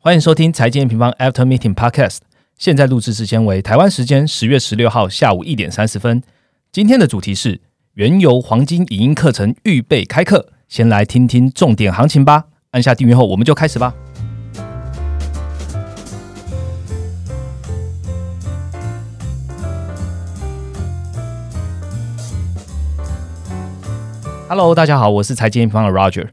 欢迎收听财经平方 After Meeting Podcast。现在录制时间为台湾时间十月十六号下午一点三十分。今天的主题是原油黄金影音课程预备开课，先来听听重点行情吧。按下订阅后，我们就开始吧。Hello，大家好，我是财经平方的 Roger。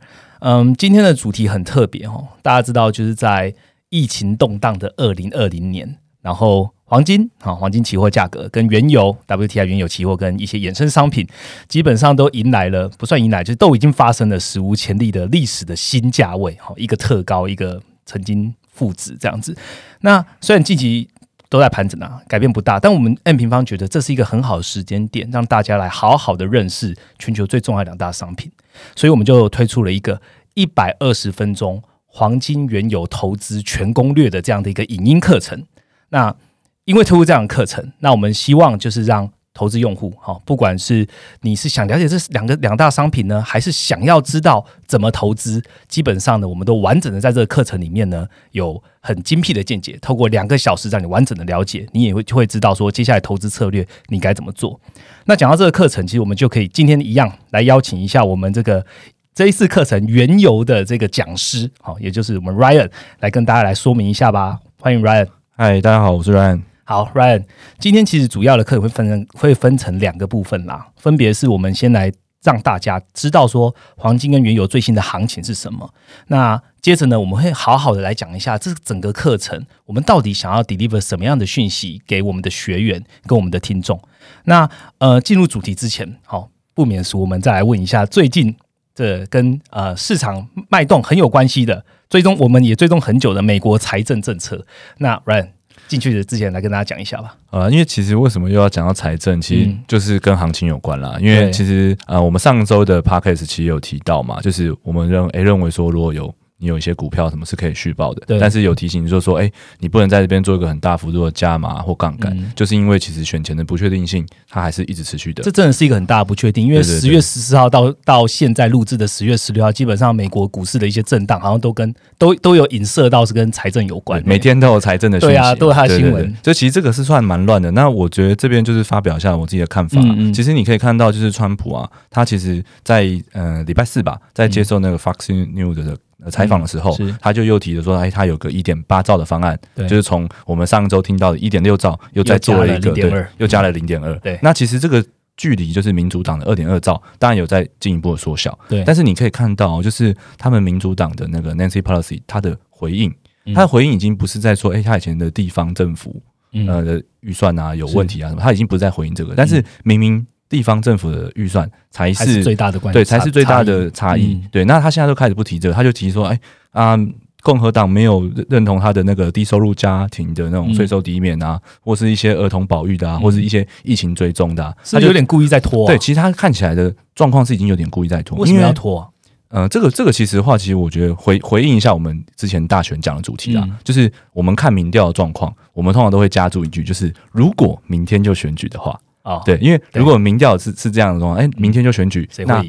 嗯，今天的主题很特别哦，大家知道，就是在疫情动荡的二零二零年，然后黄金啊，黄金期货价格跟原油 WTI 原油期货跟一些衍生商品，基本上都迎来了不算迎来，就都已经发生了史无前例的历史的新价位，哈，一个特高，一个曾经负值这样子。那虽然近期都在盘整啊，改变不大。但我们 M 平方觉得这是一个很好的时间点，让大家来好好的认识全球最重要两大商品，所以我们就推出了一个一百二十分钟黄金原油投资全攻略的这样的一个影音课程。那因为推出这样的课程，那我们希望就是让。投资用户，哈，不管是你是想了解这两个两大商品呢，还是想要知道怎么投资，基本上呢，我们都完整的在这个课程里面呢，有很精辟的见解。透过两个小时让你完整的了解，你也会就会知道说接下来投资策略你该怎么做。那讲到这个课程，其实我们就可以今天一样来邀请一下我们这个这一次课程原油的这个讲师，好，也就是我们 Ryan 来跟大家来说明一下吧。欢迎 Ryan。嗨，大家好，我是 Ryan。好，Ryan，今天其实主要的课会分成会分成两个部分啦，分别是我们先来让大家知道说黄金跟原油最新的行情是什么。那接着呢，我们会好好的来讲一下这整个课程，我们到底想要 deliver 什么样的讯息给我们的学员跟我们的听众。那呃，进入主题之前，好，不免俗，我们再来问一下最近这跟呃市场脉动很有关系的，追踪我们也追踪很久的美国财政政策。那 Ryan。进去的之前来跟大家讲一下吧。呃，因为其实为什么又要讲到财政，其实就是跟行情有关啦。因为其实呃，我们上周的 podcast 其实有提到嘛，就是我们认诶认为说如果有。你有一些股票什么是可以续报的，但是有提醒，就是说，哎，你不能在这边做一个很大幅度的加码或杠杆，就是因为其实选前的不确定性，它还是一直持续的。这真的是一个很大的不确定，因为十月十四号到到现在录制的十月十六号，基本上美国股市的一些震荡，好像都跟都都有影射到是跟财政有关，每天都有财政的讯息，对啊，都有它的新闻。就其实这个是算蛮乱的。那我觉得这边就是发表一下我自己的看法。其实你可以看到，就是川普啊，他其实在呃礼拜四吧，在接受那个 Fox News 的。采访的时候，他就又提了说，哎，他有个一点八兆的方案，就是从我们上周听到的一点六兆，又再做了一个，对，又加了零点二。对，那其实这个距离就是民主党的二点二兆，当然有在进一步的缩小。对，但是你可以看到，就是他们民主党的那个 Nancy Pelosi，他的回应，他的回应已经不是在说，哎，他以前的地方政府呃的预算啊有问题啊什么，他已经不是在回应这个，但是明明。地方政府的预算才是最大的关对，才是最大的差异。对，那他现在都开始不提这个，他就提说：“哎啊，共和党没有认同他的那个低收入家庭的那种税收抵免啊，或是一些儿童保育的啊，或是一些疫情追踪的，他就有点故意在拖。对，其实他看起来的状况是已经有点故意在拖。为什么要拖？呃，这个这个其实话，其实我觉得回回应一下我们之前大选讲的主题啊，就是我们看民调的状况，我们通常都会加注一句，就是如果明天就选举的话。哦，对，因为如果民调是是这样的状况，哎，明天就选举，那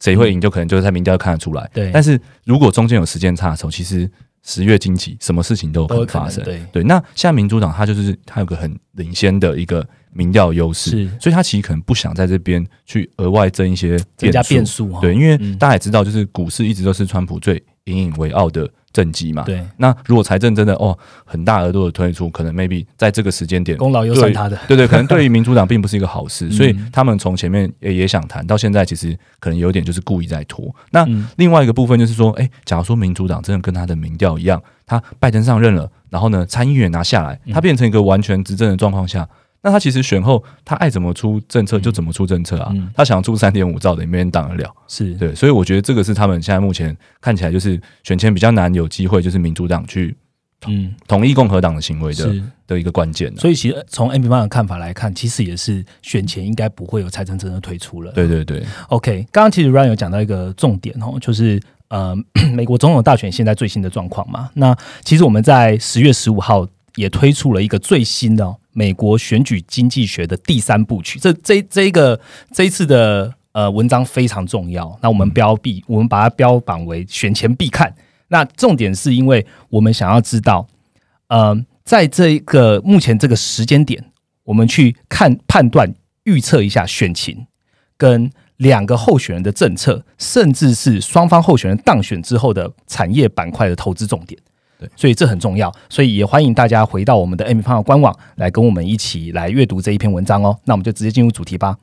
谁会赢，就可能就是在民调看得出来。对，但是如果中间有时间差的时候，其实十月经济什么事情都有可能发生。对。对，那现在民主党他就是他有个很领先的一个民调优势，所以他其实可能不想在这边去额外增一些增加变数。对，因为大家也知道，就是股市一直都是川普最引以为傲的。政绩嘛，对。那如果财政真的哦很大额度的推出，可能 maybe 在这个时间点功劳又算他的，对对，可能对于 民主党并不是一个好事，所以他们从前面也也想谈到现在，其实可能有点就是故意在拖。那另外一个部分就是说，哎，假如说民主党真的跟他的民调一样，他拜登上任了，然后呢参议员拿下来，他变成一个完全执政的状况下。那他其实选后，他爱怎么出政策就怎么出政策啊。他想出三点五兆的，也没人挡得了。是对，所以我觉得这个是他们现在目前看起来就是选前比较难有机会，就是民主党去嗯同意共和党的行为的的一个关键。所以其实从 M P 方的看法来看，其实也是选前应该不会有财政政策推出了。对对对。OK，刚刚其实 Ryan 有讲到一个重点哦，就是呃 美国总统大选现在最新的状况嘛。那其实我们在十月十五号也推出了一个最新的。美国选举经济学的第三部曲，这这这一个这一次的呃文章非常重要。那我们标必我们把它标榜为选前必看。那重点是因为我们想要知道，呃，在这一个目前这个时间点，我们去看判断预测一下选情跟两个候选人的政策，甚至是双方候选人当选之后的产业板块的投资重点。对，所以这很重要，所以也欢迎大家回到我们的 M 方的官网来跟我们一起来阅读这一篇文章哦。那我们就直接进入主题吧。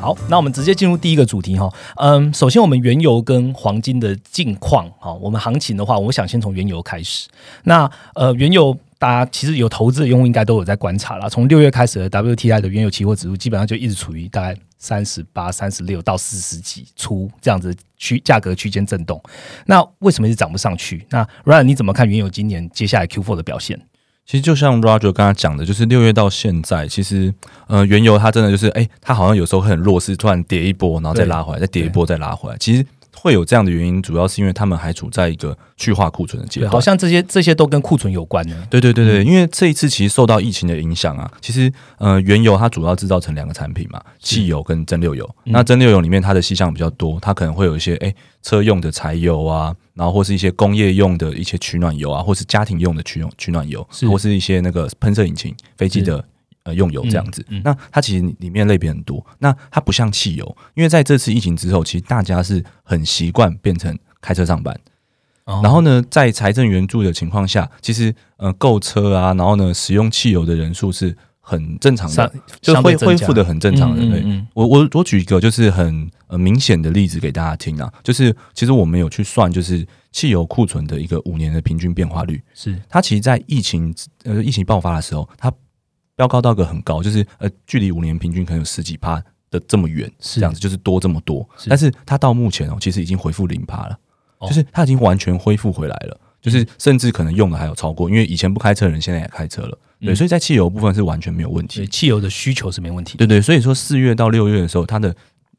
好，那我们直接进入第一个主题哈。嗯，首先我们原油跟黄金的近况哈，我们行情的话，我想先从原油开始。那呃，原油。大家其实有投资的用户应该都有在观察了。从六月开始的 WTI 的原油期货指数基本上就一直处于大概三十八、三十六到四十几出这样子区价格区间震动。那为什么一直涨不上去？那 Ryan 你怎么看原油今年接下来 Q4 的表现？其实就像 Roger 刚才讲的，就是六月到现在，其实呃原油它真的就是哎，它好像有时候很弱势，突然跌一波，然后再拉回来，再跌一波再拉回来。其实。会有这样的原因，主要是因为他们还处在一个去化库存的阶段，好像这些这些都跟库存有关呢。对对对对，因为这一次其实受到疫情的影响啊，其实呃原油它主要制造成两个产品嘛，汽油跟蒸馏油。那蒸馏油里面它的细项比较多，它可能会有一些哎车用的柴油啊，然后或是一些工业用的一些取暖油啊，或是家庭用的取用取暖油，或是一些那个喷射引擎飞机的。呃，用油这样子，那它其实里面类别很多。那它不像汽油，因为在这次疫情之后，其实大家是很习惯变成开车上班。然后呢，在财政援助的情况下，其实呃购车啊，然后呢使用汽油的人数是很正常的，就恢恢复的很正常的。对，我我我举一个就是很呃明显的例子给大家听啊，就是其实我们有去算，就是汽油库存的一个五年的平均变化率，是它其实，在疫情呃疫情爆发的时候，它飙高到个很高，就是呃，距离五年平均可能有十几趴的这么远，是。这样子，就是多这么多。但是它到目前哦，其实已经恢复零趴了，就是它已经完全恢复回来了，就是甚至可能用的还有超过，因为以前不开车的人现在也开车了，对，所以在汽油部分是完全没有问题，汽油的需求是没问题，对对，所以说四月到六月的时候，它的。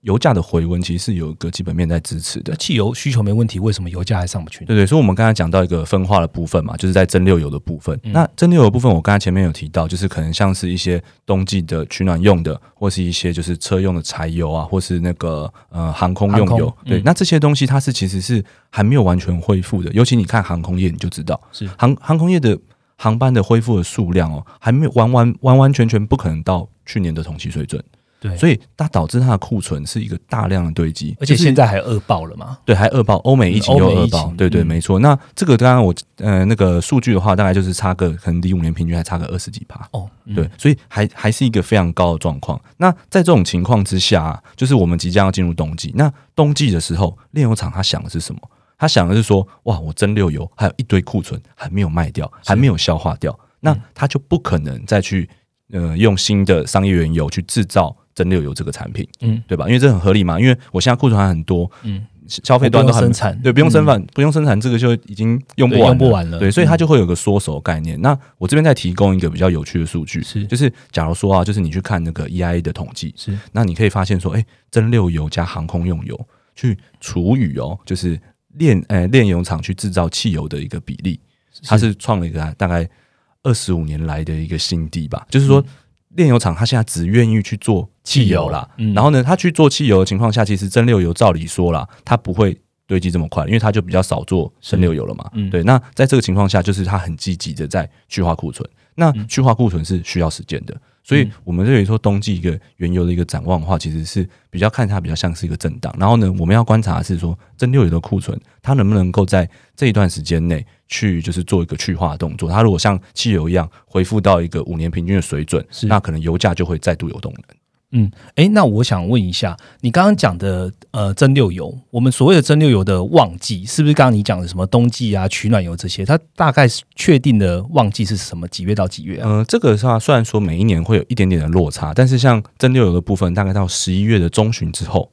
油价的回温其实是有一个基本面在支持的，汽油需求没问题，为什么油价还上不去？对对，所以我们刚才讲到一个分化的部分嘛，就是在蒸馏油的部分。那蒸馏油部分，我刚才前面有提到，就是可能像是一些冬季的取暖用的，或是一些就是车用的柴油啊，或是那个呃航空用油。对，那这些东西它是其实是还没有完全恢复的，尤其你看航空业，你就知道，是航航空业的航班的恢复的数量哦，还没有完完完完全全不可能到去年的同期水准。对，所以它导致它的库存是一个大量的堆积，而且现在还恶爆了嘛？对，还恶爆，欧美疫情又恶爆，对对，没错。那这个刚刚我呃那个数据的话，大概就是差个可能离五年平均还差个二十几趴哦。对，所以还还是一个非常高的状况。那在这种情况之下，就是我们即将要进入冬季。那冬季的时候，炼油厂它想的是什么？他想的是说，哇，我蒸馏油还有一堆库存还没有卖掉，还没有消化掉，那他就不可能再去呃用新的商业原油去制造。蒸馏油这个产品，嗯，对吧？因为这很合理嘛，因为我现在库存还很多，嗯，消费端都生产，对，不用生产，不用生产，这个就已经用不完，用不完了，对，所以它就会有个缩手概念。那我这边再提供一个比较有趣的数据，是，就是假如说啊，就是你去看那个 EIA 的统计，是，那你可以发现说，哎，蒸馏油加航空用油去除以哦，就是炼，呃，炼油厂去制造汽油的一个比例，它是。创了一个大概二十五年来的一个新低吧，就是说。炼油厂它现在只愿意去做汽油啦，然后呢，它去做汽油的情况下，其实蒸馏油照理说啦，它不会堆积这么快，因为它就比较少做蒸馏油了嘛。对，那在这个情况下，就是它很积极的在去化库存。那去化库存是需要时间的。所以，我们认为说冬季一个原油的一个展望的话，其实是比较看它比较像是一个震荡。然后呢，我们要观察的是说蒸馏油的库存，它能不能够在这一段时间内去就是做一个去化动作。它如果像汽油一样恢复到一个五年平均的水准，那可能油价就会再度有动能。嗯，哎，那我想问一下，你刚刚讲的呃蒸馏油，我们所谓的蒸馏油的旺季，是不是刚刚你讲的什么冬季啊、取暖油这些？它大概确定的旺季是什么？几月到几月啊？嗯，这个的话虽然说每一年会有一点点的落差，但是像蒸馏油的部分，大概到十一月的中旬之后，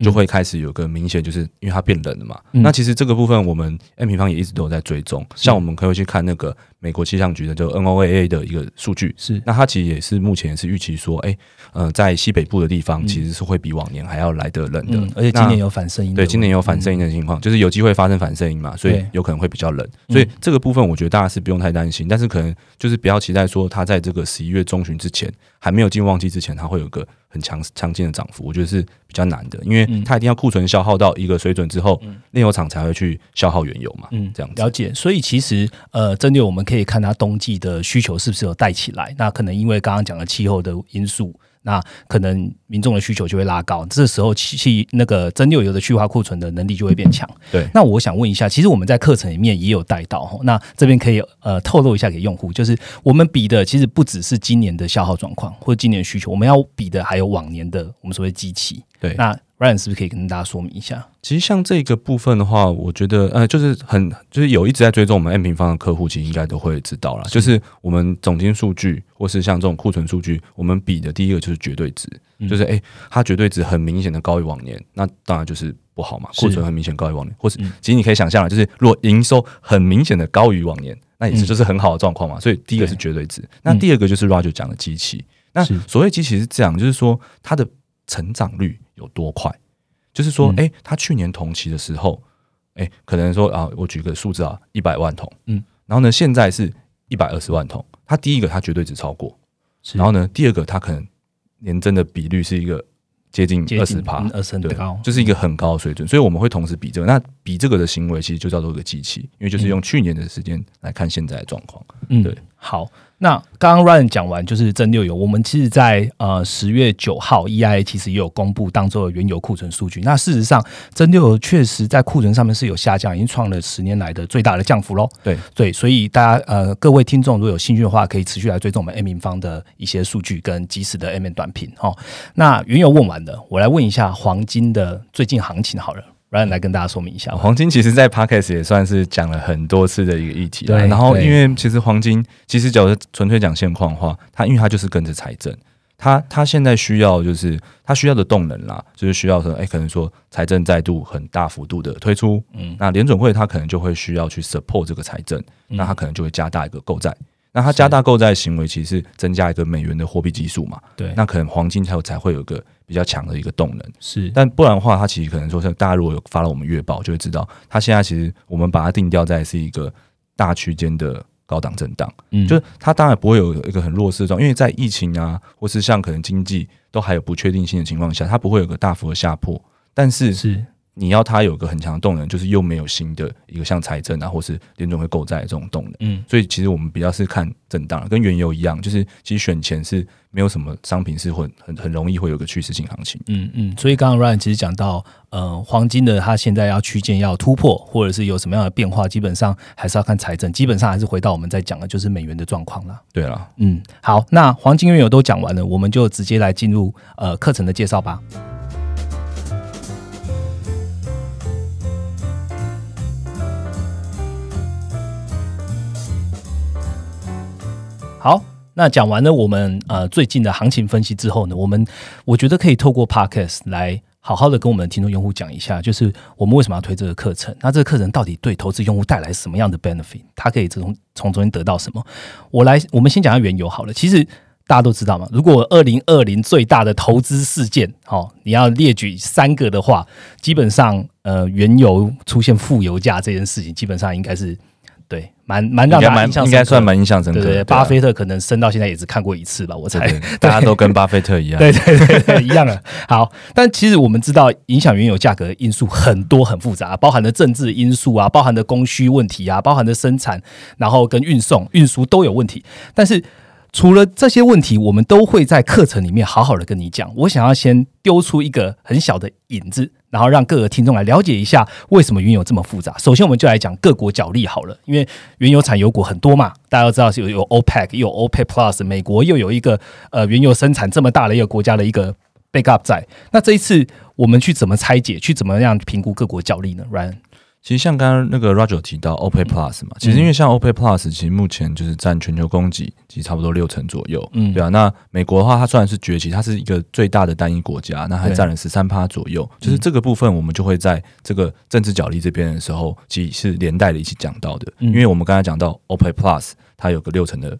就会开始有个明显，就是因为它变冷了嘛。那其实这个部分我们 M 平方也一直都有在追踪，像我们可以去看那个美国气象局的就 NOAA 的一个数据，是。那它其实也是目前是预期说，哎，呃，在西北部的地方其实是会比往年还要来得冷的，而且今年有反声音，对，今年有反声音的情况，就是有机会发生反声音嘛，所以有可能会比较冷，所以这个部分我觉得大家是不用太担心，但是可能就是不要期待说它在这个十一月中旬之前还没有进旺季之前，它会有个。很强强劲的涨幅，我觉得是比较难的，因为它一定要库存消耗到一个水准之后，炼油厂才会去消耗原油嘛。嗯，这样了解。所以其实呃，针对我们可以看它冬季的需求是不是有带起来，那可能因为刚刚讲的气候的因素。那可能民众的需求就会拉高，这时候气那个真六油的去化库存的能力就会变强。对，那我想问一下，其实我们在课程里面也有带到，那这边可以呃透露一下给用户，就是我们比的其实不只是今年的消耗状况或者今年的需求，我们要比的还有往年的我们所谓机器。对，那 Ryan 是不是可以跟大家说明一下？其实像这个部分的话，我觉得呃，就是很就是有一直在追踪我们 M 平方的客户，其实应该都会知道了。就是我们总金数据，或是像这种库存数据，我们比的第一个就是绝对值，就是诶，它绝对值很明显的高于往年，那当然就是不好嘛。库存很明显高于往年，或是其实你可以想象了，就是如果营收很明显的高于往年，那也是就是很好的状况嘛。所以第一个是绝对值，那第二个就是 Roger 讲的机器。那所谓机器是这样，就是说它的成长率。有多快？就是说，哎，他去年同期的时候，哎，可能说啊，我举个数字啊，一百万桶，嗯，然后呢，现在是一百二十万桶。他第一个，他绝对值超过，然后呢，第二个，他可能年增的比率是一个接近二十趴，二十对，就是一个很高的水准。所以我们会同时比这个，那比这个的行为，其实就叫做一个机器，因为就是用去年的时间来看现在的状况。嗯，对，好。那刚刚 Ryan 讲完就是真六油，我们其实，在呃十月九号，EIA 其实也有公布当周的原油库存数据。那事实上，真六油确实在库存上面是有下降，已经创了十年来的最大的降幅喽。对对，所以大家呃各位听众如果有兴趣的话，可以持续来追踪我们 M 方的一些数据跟及时的 M 短评哈。那原油问完了，我来问一下黄金的最近行情好了。来来跟大家说明一下，黄金其实，在 Podcast 也算是讲了很多次的一个议题。对，然后因为其实黄金，其实假如纯粹讲现况的话，它因为它就是跟着财政，它它现在需要就是它需要的动能啦，就是需要说，哎，可能说财政再度很大幅度的推出，嗯，那联准会它可能就会需要去 support 这个财政，那它可能就会加大一个购债。那它加大购债行为，其实增加一个美元的货币基数嘛？对，那可能黄金才有才会有个比较强的一个动能。是，但不然的话，它其实可能说，像大家如果有发了我们月报，就会知道，它现在其实我们把它定调在是一个大区间的高档震荡。嗯，就是它当然不会有一个很弱势的状，因为在疫情啊，或是像可能经济都还有不确定性的情况下，它不会有个大幅的下破。但是是。你要它有个很强的动能，就是又没有新的一个像财政啊，或是联总会购债这种动能。嗯，所以其实我们比较是看震荡，跟原油一样，就是其实选前是没有什么商品是会很很容易会有个趋势性行情。嗯嗯，所以刚刚 Ryan 其实讲到，呃，黄金的它现在要区间要突破，或者是有什么样的变化，基本上还是要看财政，基本上还是回到我们在讲的就是美元的状况了。对了，嗯，好，那黄金原油都讲完了，我们就直接来进入呃课程的介绍吧。好，那讲完了我们呃最近的行情分析之后呢，我们我觉得可以透过 podcast 来好好的跟我们的听众用户讲一下，就是我们为什么要推这个课程？那这个课程到底对投资用户带来什么样的 benefit？他可以从从中间得到什么？我来，我们先讲下原油好了。其实大家都知道嘛，如果二零二零最大的投资事件，哦，你要列举三个的话，基本上呃原油出现负油价这件事情，基本上应该是。对，蛮蛮让大家应该算蛮印象深刻。对，巴菲特可能升到现在也只看过一次吧，我猜。大家都跟巴菲特一样。对对对，一样的。好，但其实我们知道，影响原油价格的因素很多很复杂，包含的政治因素啊，包含的供需问题啊，包含的生产，然后跟运送、运输都有问题。但是除了这些问题，我们都会在课程里面好好的跟你讲。我想要先丢出一个很小的引子。然后让各个听众来了解一下为什么原油这么复杂。首先，我们就来讲各国角力好了，因为原油产油国很多嘛，大家都知道是有有 OPEC，有 OPEC Plus，美国又有一个呃原油生产这么大的一个国家的一个 backup 在。那这一次我们去怎么拆解，去怎么样评估各国角力呢？Ryan，其实像刚刚那个 Roger 提到 OPEC Plus 嘛，其实因为像 OPEC Plus，其实目前就是占全球供给其实差不多六成左右，嗯，对啊。那美国的话，它虽然是崛起，它是一个最大的单一国家，那还占了十三趴左右。就是这个部分，我们就会在这个政治角力这边的时候，其实是连带的一起讲到的。因为我们刚才讲到 OPEC Plus，它有个六成的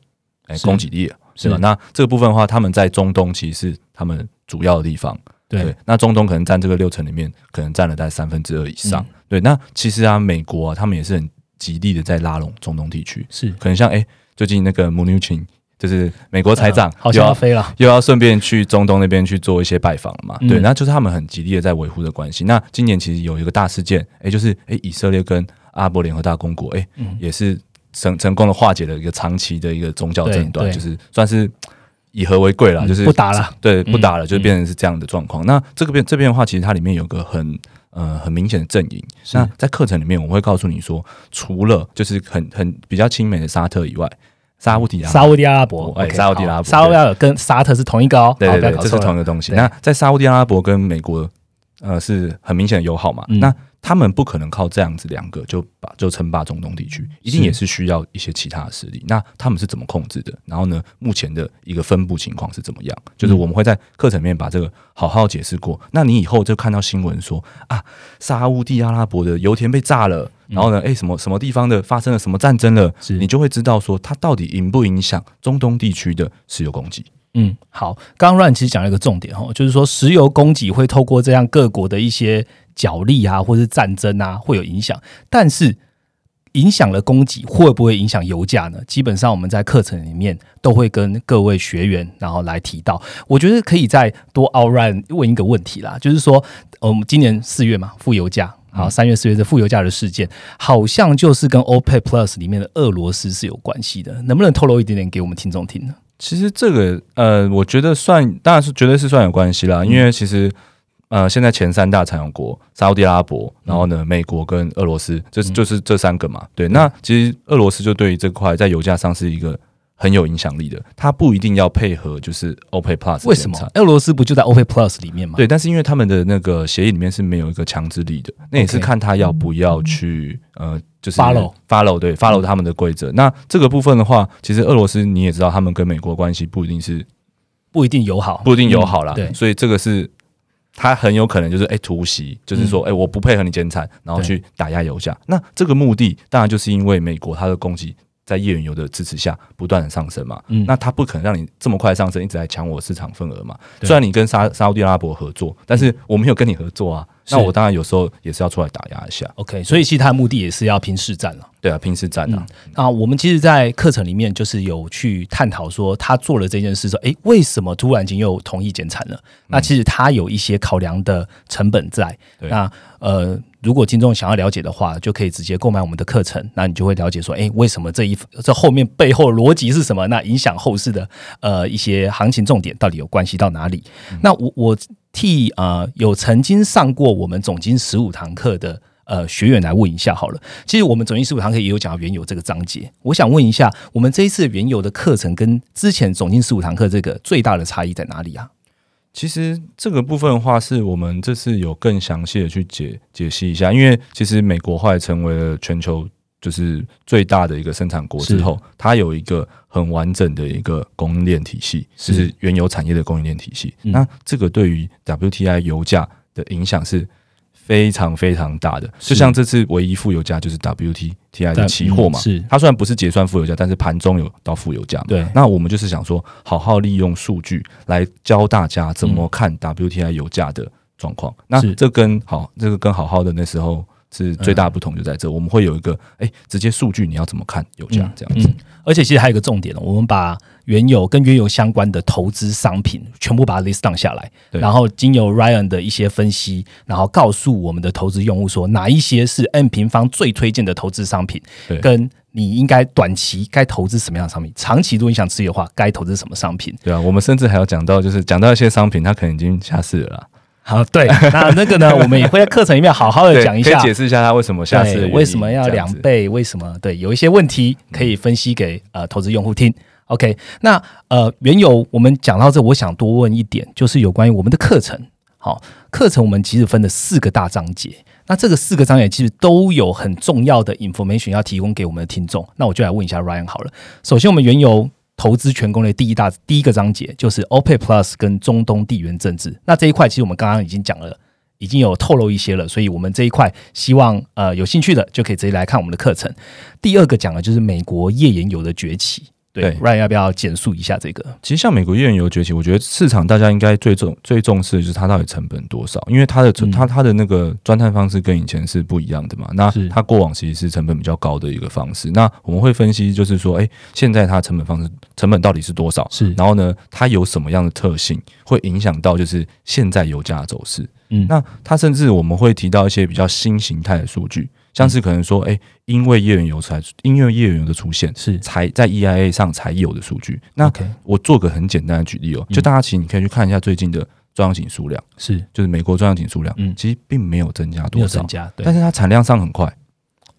哎供给力，是吧？那这个部分的话，他们在中东其实是他们主要的地方。对，那中东可能占这个六成里面，可能占了大概三分之二以上。对，那其实啊，美国啊，他们也是很极力的在拉拢中东地区。是，可能像哎，最近那个 h i n 就是美国财长，好像要飞了，又要顺便去中东那边去做一些拜访了嘛。对，那就是他们很极力的在维护的关系。那今年其实有一个大事件，哎，就是哎，以色列跟阿拉伯联合大公国，哎，也是成成功的化解了一个长期的一个宗教争端，就是算是。以和为贵了，就是不打了，对，不打了，就变成是这样的状况。那这个边这边的话，其实它里面有个很呃很明显的阵营。那在课程里面，我会告诉你说，除了就是很很比较亲美的沙特以外，沙乌地沙乌地阿拉伯，哎，沙乌地阿拉伯，沙乌地阿拉伯跟沙特是同一个哦，对对对，这是同一个东西。那在沙乌地阿拉伯跟美国，呃，是很明显的友好嘛？那他们不可能靠这样子两个就把就称霸中东地区，一定也是需要一些其他的势力。那他们是怎么控制的？然后呢，目前的一个分布情况是怎么样？就是我们会在课程里面把这个好好解释过。那你以后就看到新闻说啊，沙地阿拉伯的油田被炸了，然后呢，哎，什么什么地方的发生了什么战争了，你就会知道说它到底影不影响中东地区的石油供给。嗯，好，刚刚 Run 其实讲了一个重点哦，就是说石油供给会透过这样各国的一些。角力啊，或是战争啊，会有影响。但是影响了供给，会不会影响油价呢？基本上我们在课程里面都会跟各位学员，然后来提到。我觉得可以再多 o u run 问一个问题啦，就是说，我们今年四月嘛，负油价，好，三月四月的负油价的事件，好像就是跟 OPEC Plus 里面的俄罗斯是有关系的。能不能透露一点点给我们听众听呢？其实这个，呃，我觉得算，当然是绝对是算有关系啦，因为其实。呃，现在前三大产油国，沙特阿拉伯，然后呢，美国跟俄罗斯，就是就是这三个嘛。对，那其实俄罗斯就对于这块在油价上是一个很有影响力的，它不一定要配合就是 OPEC Plus。为什么？俄罗斯不就在 OPEC Plus 里面吗？对，但是因为他们的那个协议里面是没有一个强制力的，那也是看他要不要去呃，就是 follow follow 对 follow 他们的规则。那这个部分的话，其实俄罗斯你也知道，他们跟美国关系不一定是不一定友好，不一定友好啦。对，所以这个是。他很有可能就是哎突袭，就是说哎我不配合你减产，然后去打压油价。那这个目的当然就是因为美国它的供给在页岩油的支持下不断的上升嘛。嗯，那它不可能让你这么快上升，一直在抢我市场份额嘛。虽然你跟沙沙特阿拉伯合作，但是我没有跟你合作啊。那我当然有时候也是要出来打压一下。OK，所以其实他的目的也是要拼市战了。对啊，拼市战啊。啊，我们其实，在课程里面就是有去探讨说，他做了这件事之后，哎，为什么突然间又同意减产了？那其实他有一些考量的成本在。那呃，如果听众想要了解的话，就可以直接购买我们的课程，那你就会了解说，哎，为什么这一这后面背后逻辑是什么？那影响后市的呃一些行情重点到底有关系到哪里？那我我。替啊，有曾经上过我们总经十五堂课的呃学员来问一下好了。其实我们总经十五堂课也有讲到原油这个章节。我想问一下，我们这一次原油的课程跟之前总经十五堂课这个最大的差异在哪里啊？其实这个部分的话，是我们这次有更详细的去解解析一下，因为其实美国后来成为了全球。就是最大的一个生产国之后，它有一个很完整的一个供应链体系，就是原油产业的供应链体系。那这个对于 WTI 油价的影响是非常非常大的。就像这次唯一负油价就是 WTI 的期货嘛，是它虽然不是结算负油价，但是盘中有到负油价。对，那我们就是想说，好好利用数据来教大家怎么看 WTI 油价的状况。那这跟好这个跟好好的那时候。是最大不同就在这，我们会有一个哎，直接数据你要怎么看油价这样子，而且其实还有一个重点我们把原油跟原油相关的投资商品全部把它 list down 下来，然后经由 Ryan 的一些分析，然后告诉我们的投资用户说哪一些是 N 平方最推荐的投资商品，跟你应该短期该投资什么样的商品，长期如果你想持有的话，该投资什么商品？对啊，我们甚至还要讲到，就是讲到一些商品，它可能已经下市了。好，对，那那个呢，我们也会在课程里面好好的讲一下，解释一下它为什么下次为什么要两倍，为什么对，有一些问题可以分析给呃投资用户听。OK，那呃原有我们讲到这，我想多问一点，就是有关于我们的课程。好，课程我们其实分了四个大章节。那这个四个章节其实都有很重要的 information 要提供给我们的听众。那我就来问一下 Ryan 好了。首先，我们原油投资全攻略第一大第一个章节就是 OPEC Plus 跟中东地缘政治。那这一块其实我们刚刚已经讲了，已经有透露一些了，所以我们这一块希望呃有兴趣的就可以直接来看我们的课程。第二个讲的就是美国页岩油的崛起。对，Ryan 要不要简述一下这个？其实像美国页岩油崛起，我觉得市场大家应该最重最重视的就是它到底成本多少，因为它的它它的那个钻探方式跟以前是不一样的嘛。那它过往其实是成本比较高的一个方式。那我们会分析，就是说，哎，现在它成本方式成本到底是多少？是，然后呢，它有什么样的特性会影响到就是现在油价的走势？嗯，那它甚至我们会提到一些比较新形态的数据。像是可能说，哎，因为页岩油才，因为页岩油的出现是才在 EIA 上才有的数据。那我做个很简单的举例哦，就大家其实你可以去看一下最近的专用井数量，是就是美国专用井数量，嗯，其实并没有增加多少，增加，但是它产量上很快。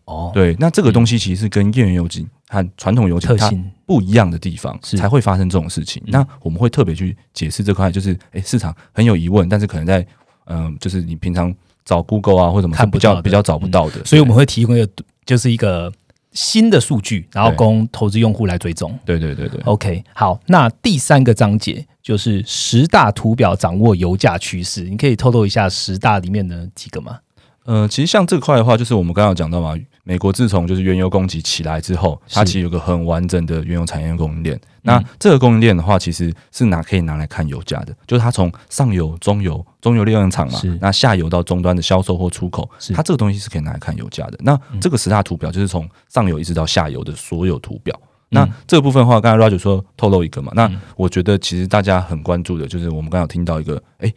哦，对，那这个东西其实是跟页岩油井和传统油井它不一样的地方，才会发生这种事情。那我们会特别去解释这块，就是哎，市场很有疑问，但是可能在嗯，就是你平常。找 Google 啊，或者什么看比较比较找不到的，所以我们会提供一个就是一个新的数据，然后供投资用户来追踪。对对对对，OK，好，那第三个章节就是十大图表掌握油价趋势，你可以透露一下十大里面的几个吗？呃，其实像这块的话，就是我们刚刚讲到嘛。美国自从就是原油供给起来之后，它其实有个很完整的原油产业供应链。那这个供应链的话，其实是拿可以拿来看油价的，就是它从上游、中游、中游炼油厂嘛，那下游到终端的销售或出口，它这个东西是可以拿来看油价的。那这个十大图表就是从上游一直到下游的所有图表。那这个部分的话，刚才 Roger 说透露一个嘛，那我觉得其实大家很关注的就是我们刚刚听到一个，哎，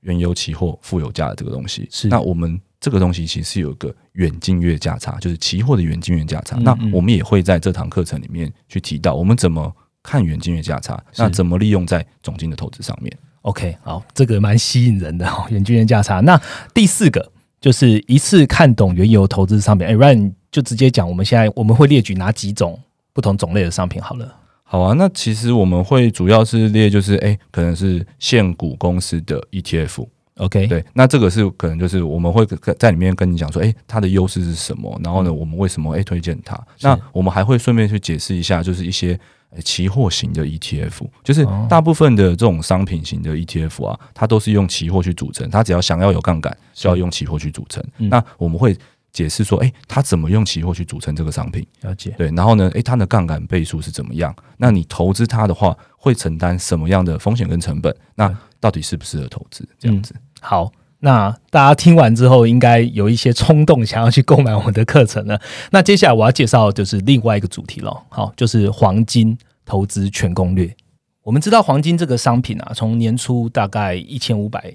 原油期货负油价的这个东西。是那我们。这个东西其实有一个远近月价差，就是期货的远近月价差。那我们也会在这堂课程里面去提到，我们怎么看远近月价差，那怎么利用在总金的投资上面。OK，好，这个蛮吸引人的哦，远近月价差。那第四个就是一次看懂原油投资商品。哎，Ryan 就直接讲，我们现在我们会列举哪几种不同种类的商品？好了，好啊。那其实我们会主要是列，就是哎，可能是现股公司的 ETF。OK，对，那这个是可能就是我们会在里面跟你讲说，哎，它的优势是什么？然后呢，我们为什么哎推荐它？那我们还会顺便去解释一下，就是一些期货型的 ETF，就是大部分的这种商品型的 ETF 啊，它都是用期货去组成，它只要想要有杠杆，需要用期货去组成。那我们会解释说，哎，它怎么用期货去组成这个商品？了解。对，然后呢，哎，它的杠杆倍数是怎么样？那你投资它的话，会承担什么样的风险跟成本？那到底适不适合投资？这样子。好，那大家听完之后，应该有一些冲动，想要去购买我们的课程了。那接下来我要介绍就是另外一个主题了，好，就是黄金投资全攻略。我们知道黄金这个商品啊，从年初大概一千五百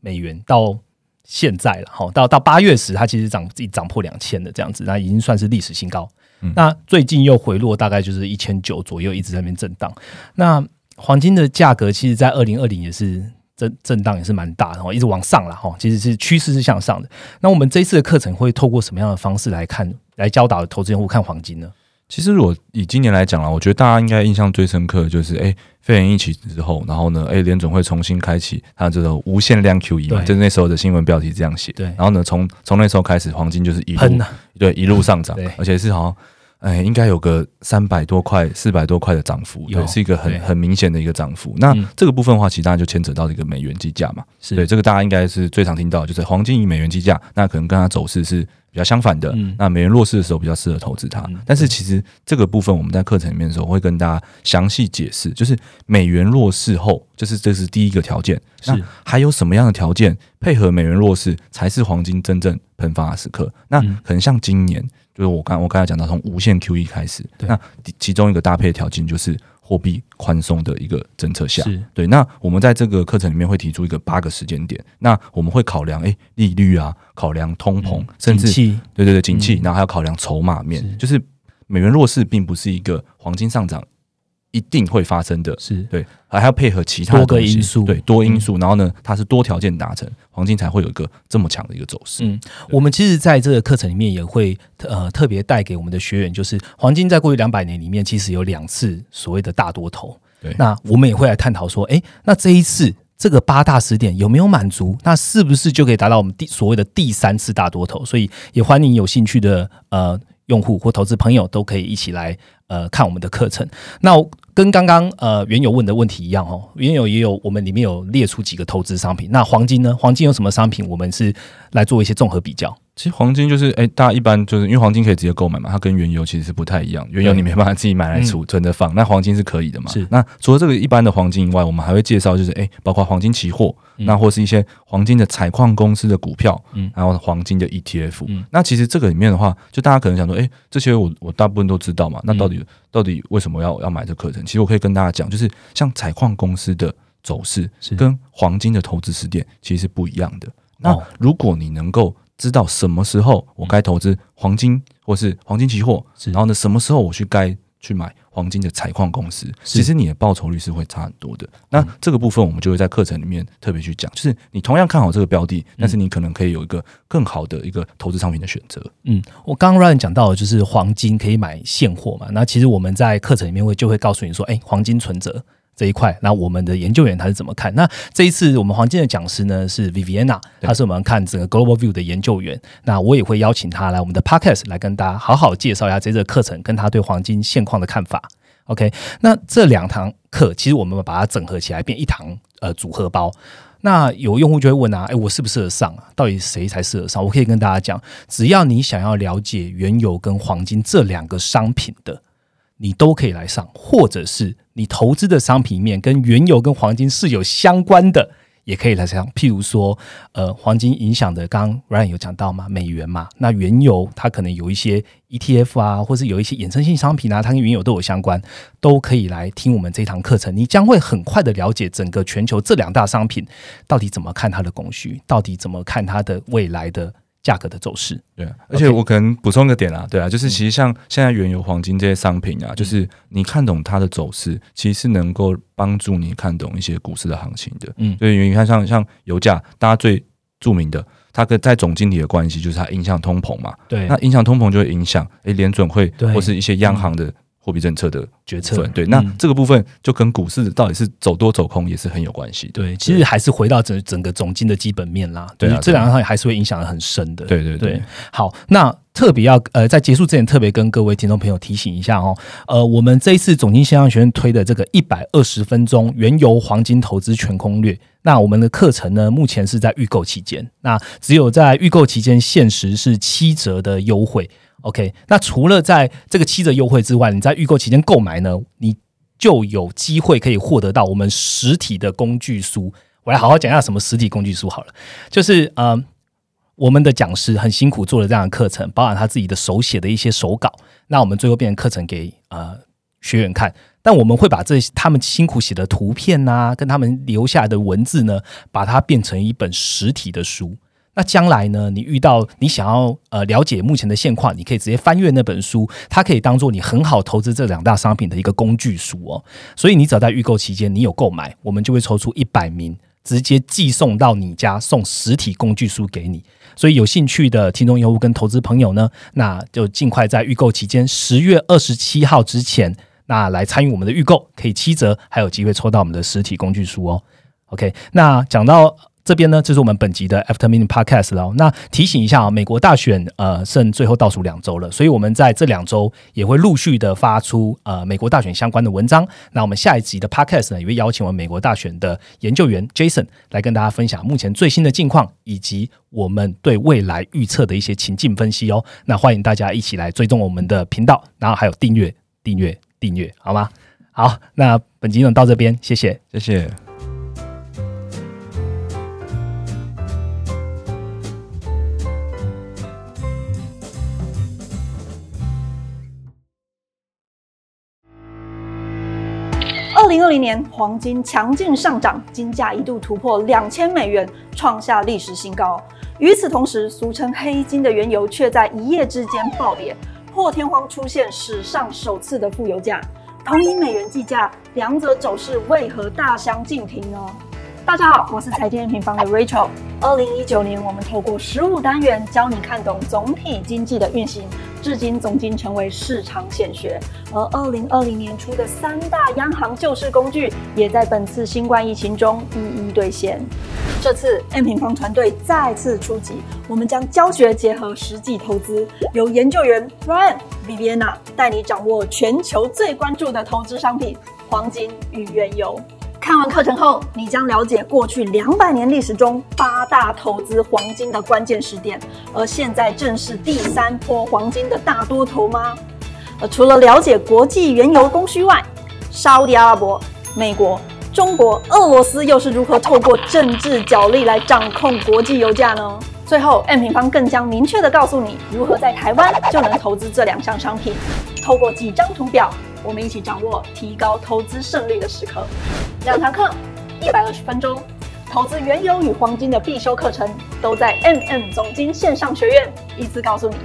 美元到现在了，好，到到八月时，它其实涨自己涨破两千的这样子，那已经算是历史新高。那最近又回落，大概就是一千九左右，一直在那边震荡。那黄金的价格，其实，在二零二零也是震震荡，也是蛮大的哦，一直往上了哈。其实是趋势是向上的。那我们这一次的课程会透过什么样的方式来看，来教导投资用户看黄金呢？其实，如果以今年来讲了，我觉得大家应该印象最深刻的就是，哎，肺炎疫情之后，然后呢，哎，联总会重新开启它这个无限量 QE 嘛，就是那时候的新闻标题这样写。对。然后呢，从从那时候开始，黄金就是一路对一路上涨，而且是好像。哎，应该有个三百多块、四百多块的涨幅，对，是一个很很明显的一个涨幅。那这个部分的话，其实当然就牵扯到一个美元计价嘛。对，这个大家应该是最常听到，就是黄金以美元计价，那可能跟它走势是比较相反的。那美元弱势的时候，比较适合投资它。但是其实这个部分我们在课程里面的时候会跟大家详细解释，就是美元弱势后，就是这是第一个条件。那还有什么样的条件配合美元弱势，才是黄金真正喷发的时刻？那可能像今年。就是我刚我刚才讲到，从无限 QE 开始，那其中一个搭配条件就是货币宽松的一个政策下，对。那我们在这个课程里面会提出一个八个时间点，那我们会考量哎利率啊，考量通膨，甚至对对对景气，然后还要考量筹码面，就是美元弱势并不是一个黄金上涨。一定会发生的，是对，还要配合其他多个因素，对多因素，然后呢，它是多条件达成，黄金才会有一个这么强的一个走势。嗯，我们其实在这个课程里面也会呃特别带给我们的学员，就是黄金在过去两百年里面，其实有两次所谓的大多头。对，那我们也会来探讨说，哎，那这一次这个八大时点有没有满足？那是不是就可以达到我们第所谓的第三次大多头？所以也欢迎有兴趣的呃用户或投资朋友都可以一起来呃看我们的课程。那跟刚刚呃原有问的问题一样哦，原有也有我们里面有列出几个投资商品。那黄金呢？黄金有什么商品？我们是来做一些综合比较。其实黄金就是，哎，大家一般就是因为黄金可以直接购买嘛，它跟原油其实是不太一样。原油你没办法自己买来储存着放，那黄金是可以的嘛？是。那除了这个一般的黄金以外，我们还会介绍就是，哎，包括黄金期货，那或是一些黄金的采矿公司的股票，嗯，然后黄金的 ETF。嗯。那其实这个里面的话，就大家可能想说，哎，这些我我大部分都知道嘛，那到底到底为什么要要买这课程？其实我可以跟大家讲，就是像采矿公司的走势是跟黄金的投资时点其实是不一样的。那如果你能够知道什么时候我该投资黄金或是黄金期货，然后呢，什么时候我去该去买黄金的采矿公司？其实你的报酬率是会差很多的。那这个部分我们就会在课程里面特别去讲，就是你同样看好这个标的，但是你可能可以有一个更好的一个投资商品的选择。嗯，我刚刚 Ryan 讲到的就是黄金可以买现货嘛？那其实我们在课程里面会就会告诉你说，哎，黄金存折。这一块，那我们的研究员他是怎么看？那这一次我们黄金的讲师呢是 Viviana，他是我们看整个 Global View 的研究员。那我也会邀请他来我们的 Podcast 来跟大家好好介绍一下这个课程跟他对黄金现况的看法。OK，那这两堂课其实我们把它整合起来变一堂呃组合包。那有用户就会问啊，哎，我适不适合上啊？到底谁才适合上？我可以跟大家讲，只要你想要了解原油跟黄金这两个商品的。你都可以来上，或者是你投资的商品面跟原油跟黄金是有相关的，也可以来上。譬如说，呃，黄金影响的，刚刚 Ryan 有讲到嘛，美元嘛，那原油它可能有一些 ETF 啊，或是有一些衍生性商品啊，它跟原油都有相关，都可以来听我们这堂课程。你将会很快的了解整个全球这两大商品到底怎么看它的供需，到底怎么看它的未来的。价格的走势，对，而且我可能补充个点啊，对啊，就是其实像现在原油、黄金这些商品啊，就是你看懂它的走势，其实是能够帮助你看懂一些股市的行情的。嗯，对，因为你看像像油价，大家最著名的，它跟在总经理的关系就是它影响通膨嘛。对，那影响通膨就会影响诶联准会或是一些央行的。货币政策的决策，对，那这个部分就跟股市到底是走多走空也是很有关系。对，其实还是回到整整个总金的基本面啦。对，这两个还是会影响的很深的。对对对。好，那特别要呃，在结束之前特别跟各位听众朋友提醒一下哦，呃，我们这一次总金线上学院推的这个一百二十分钟原油黄金投资全攻略，那我们的课程呢，目前是在预购期间，那只有在预购期间限时是七折的优惠。OK，那除了在这个七折优惠之外，你在预购期间购买呢，你就有机会可以获得到我们实体的工具书。我来好好讲一下什么实体工具书好了，就是呃，我们的讲师很辛苦做了这样的课程，包含他自己的手写的一些手稿，那我们最后变成课程给呃学员看。但我们会把这他们辛苦写的图片呐，跟他们留下来的文字呢，把它变成一本实体的书。那将来呢？你遇到你想要呃了解目前的现况，你可以直接翻阅那本书，它可以当做你很好投资这两大商品的一个工具书哦。所以你只要在预购期间你有购买，我们就会抽出一百名，直接寄送到你家，送实体工具书给你。所以有兴趣的听众用户跟投资朋友呢，那就尽快在预购期间十月二十七号之前，那来参与我们的预购，可以七折，还有机会抽到我们的实体工具书哦。OK，那讲到。这边呢，就是我们本集的 After Minute Podcast 了。那提醒一下啊，美国大选呃剩最后倒数两周了，所以我们在这两周也会陆续的发出呃美国大选相关的文章。那我们下一集的 Podcast 呢，也会邀请我们美国大选的研究员 Jason 来跟大家分享目前最新的近况，以及我们对未来预测的一些情境分析哦。那欢迎大家一起来追踪我们的频道，然后还有订阅、订阅、订阅，好吗？好，那本集呢到这边，谢谢，谢谢。零二零年，黄金强劲上涨，金价一度突破两千美元，创下历史新高。与此同时，俗称黑金的原油却在一夜之间暴跌，破天荒出现史上首次的负油价。同以美元计价，两者走势为何大相径庭呢？大家好，我是财经平方的 Rachel。二零一九年，我们透过十五单元教你看懂总体经济的运行。至今总经成为市场显学。而二零二零年初的三大央行救市工具，也在本次新冠疫情中一一兑现。这次 M 平方团队再次出击，我们将教学结合实际投资，由研究员 Ryan、Viviana 带你掌握全球最关注的投资商品——黄金与原油。看完课程后，你将了解过去两百年历史中八大投资黄金的关键时点，而现在正是第三波黄金的大多头吗？而除了了解国际原油供需外，沙特阿拉伯、美国、中国、俄罗斯又是如何透过政治角力来掌控国际油价呢？最后，M 平方更将明确的告诉你，如何在台湾就能投资这两项商品，透过几张图表。我们一起掌握提高投资胜率的时刻。两堂课，一百二十分钟，投资原油与黄金的必修课程，都在 MM 总经线上学院一次告诉你。